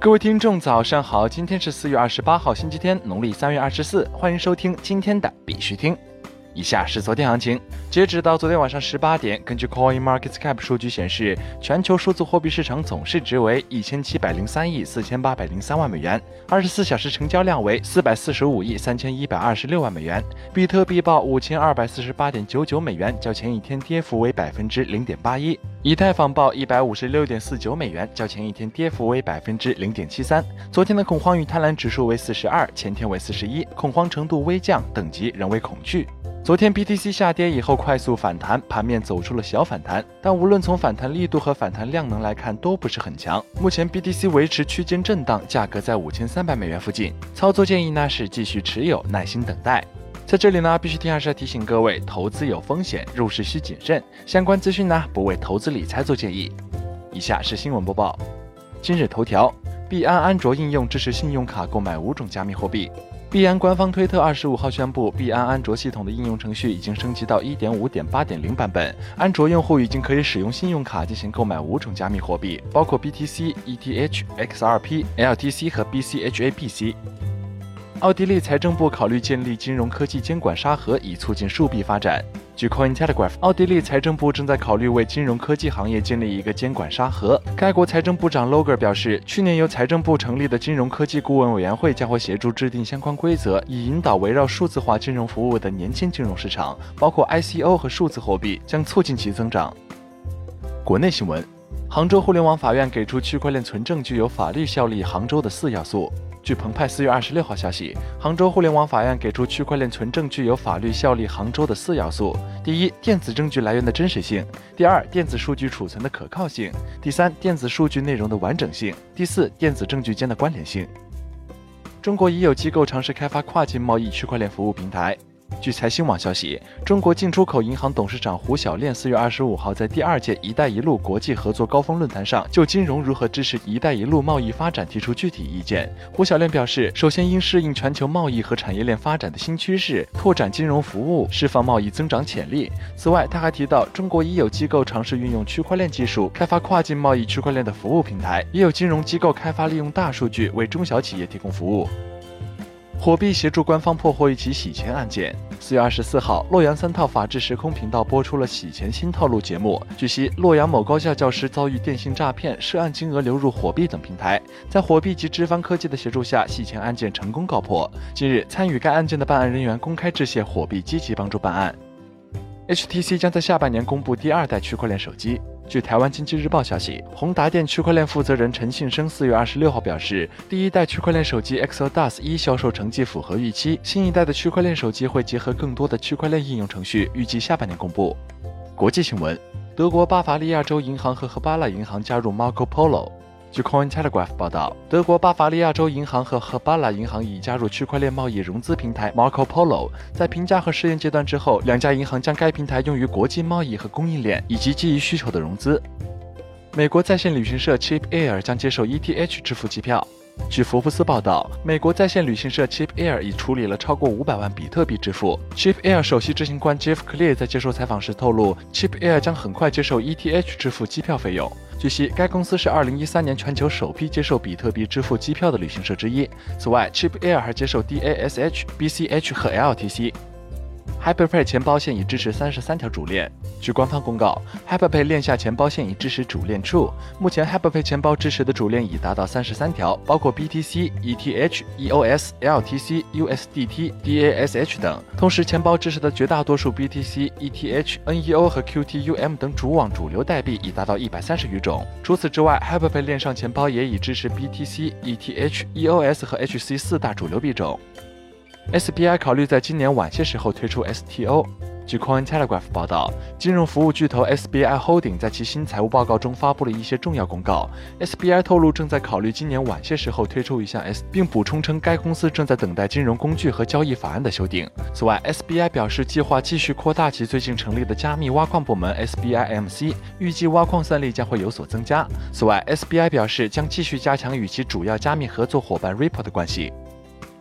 各位听众，早上好！今天是四月二十八号，星期天，农历三月二十四。欢迎收听今天的必须听。以下是昨天行情，截止到昨天晚上十八点，根据 Coin Market Cap 数据显示，全球数字货币市场总市值为一千七百零三亿四千八百零三万美元，二十四小时成交量为四百四十五亿三千一百二十六万美元。比特币报五千二百四十八点九九美元，较前一天跌幅为百分之零点八一。以太坊报一百五十六点四九美元，较前一天跌幅为百分之零点七三。昨天的恐慌与贪婪指数为四十二，前天为四十一，恐慌程度微降，等级仍为恐惧。昨天 BTC 下跌以后快速反弹，盘面走出了小反弹，但无论从反弹力度和反弹量能来看都不是很强。目前 BTC 维持区间震荡，价格在五千三百美元附近。操作建议呢是继续持有，耐心等待。在这里呢，必须听还是要提醒各位，投资有风险，入市需谨慎。相关资讯呢不为投资理财做建议。以下是新闻播报。今日头条：币安安卓应用支持信用卡购买五种加密货币。币安官方推特二十五号宣布，币安安卓系统的应用程序已经升级到一点五点八点零版本，安卓用户已经可以使用信用卡进行购买五种加密货币，包括 BTC、ETH、XRP、LTC 和 BCHABC。奥地利财政部考虑建立金融科技监管沙盒，以促进数币发展。据 Coin Telegraph，奥地利财政部正在考虑为金融科技行业建立一个监管沙盒。该国财政部长 Loger 表示，去年由财政部成立的金融科技顾问委员会将会协助制定相关规则，以引导围绕数字化金融服务的年轻金融市场，包括 ICO 和数字货币，将促进其增长。国内新闻：杭州互联网法院给出区块链存证具有法律效力杭州的四要素。据澎湃四月二十六号消息，杭州互联网法院给出区块链存证具有法律效力杭州的四要素：第一，电子证据来源的真实性；第二，电子数据储存的可靠性；第三，电子数据内容的完整性；第四，电子证据间的关联性。中国已有机构尝试开发跨境贸易区块链服务平台。据财新网消息，中国进出口银行董事长胡小链四月二十五号在第二届“一带一路”国际合作高峰论坛上，就金融如何支持“一带一路”贸易发展提出具体意见。胡小链表示，首先应适应全球贸易和产业链发展的新趋势，拓展金融服务，释放贸易增长潜力。此外，他还提到，中国已有机构尝试运用区块链技术开发跨境贸易区块链的服务平台，也有金融机构开发利用大数据为中小企业提供服务。火币协助官方破获一起洗钱案件。四月二十四号，洛阳三套法治时空频道播出了洗钱新套路节目。据悉，洛阳某高校教师遭遇电信诈骗，涉案金额流入火币等平台。在火币及知方科技的协助下，洗钱案件成功告破。近日，参与该案件的办案人员公开致谢火币积极帮助办案。HTC 将在下半年公布第二代区块链手机。据台湾经济日报消息，宏达电区块链负责人陈信生四月二十六号表示，第一代区块链手机 Exodus 一销售成绩符合预期，新一代的区块链手机会结合更多的区块链应用程序，预计下半年公布。国际新闻：德国巴伐利亚州银行和赫巴拉银行加入 Marco Polo。据 Coin Telegraph 报道，德国巴伐利亚州银行和赫巴拉银行已加入区块链贸易融资平台 Marco Polo。在评价和试验阶段之后，两家银行将该平台用于国际贸易和供应链以及基于需求的融资。美国在线旅行社 Chip Air 将接受 ETH 支付机票。据福布斯报道，美国在线旅行社 Chip Air 已处理了超过五百万比特币支付。Chip Air 首席执行官 Jeff Clear 在接受采访时透露，Chip Air 将很快接受 ETH 支付机票费用。据悉，该公司是2013年全球首批接受比特币支付机票的旅行社之一。此外，Chip Air 还接受 DASH、BCH 和 LTC。HyperPay 钱包现已支持三十三条主链。据官方公告，HyperPay 链下钱包现已支持主链 True。目前，HyperPay 钱包支持的主链已达到三十三条，包括 BTC、ETH、EOS、LTC、USDT、DASH 等。同时，钱包支持的绝大多数 BTC、ETH、NEO 和 QTUM 等主网主流代币已达到一百三十余种。除此之外，HyperPay 链上钱包也已支持 BTC、ETH、EOS 和 HC 四大主流币种。SBI 考虑在今年晚些时候推出 STO。据 Coin Telegraph 报道，金融服务巨头 SBI Holding 在其新财务报告中发布了一些重要公告。SBI 透露正在考虑今年晚些时候推出一项 S，并补充称该公司正在等待金融工具和交易法案的修订。此外，SBI 表示计划继续扩大其最近成立的加密挖矿部门 SBIMC，预计挖矿算力将会有所增加。此外，SBI 表示将继续加强与其主要加密合作伙伴 Ripple 的关系。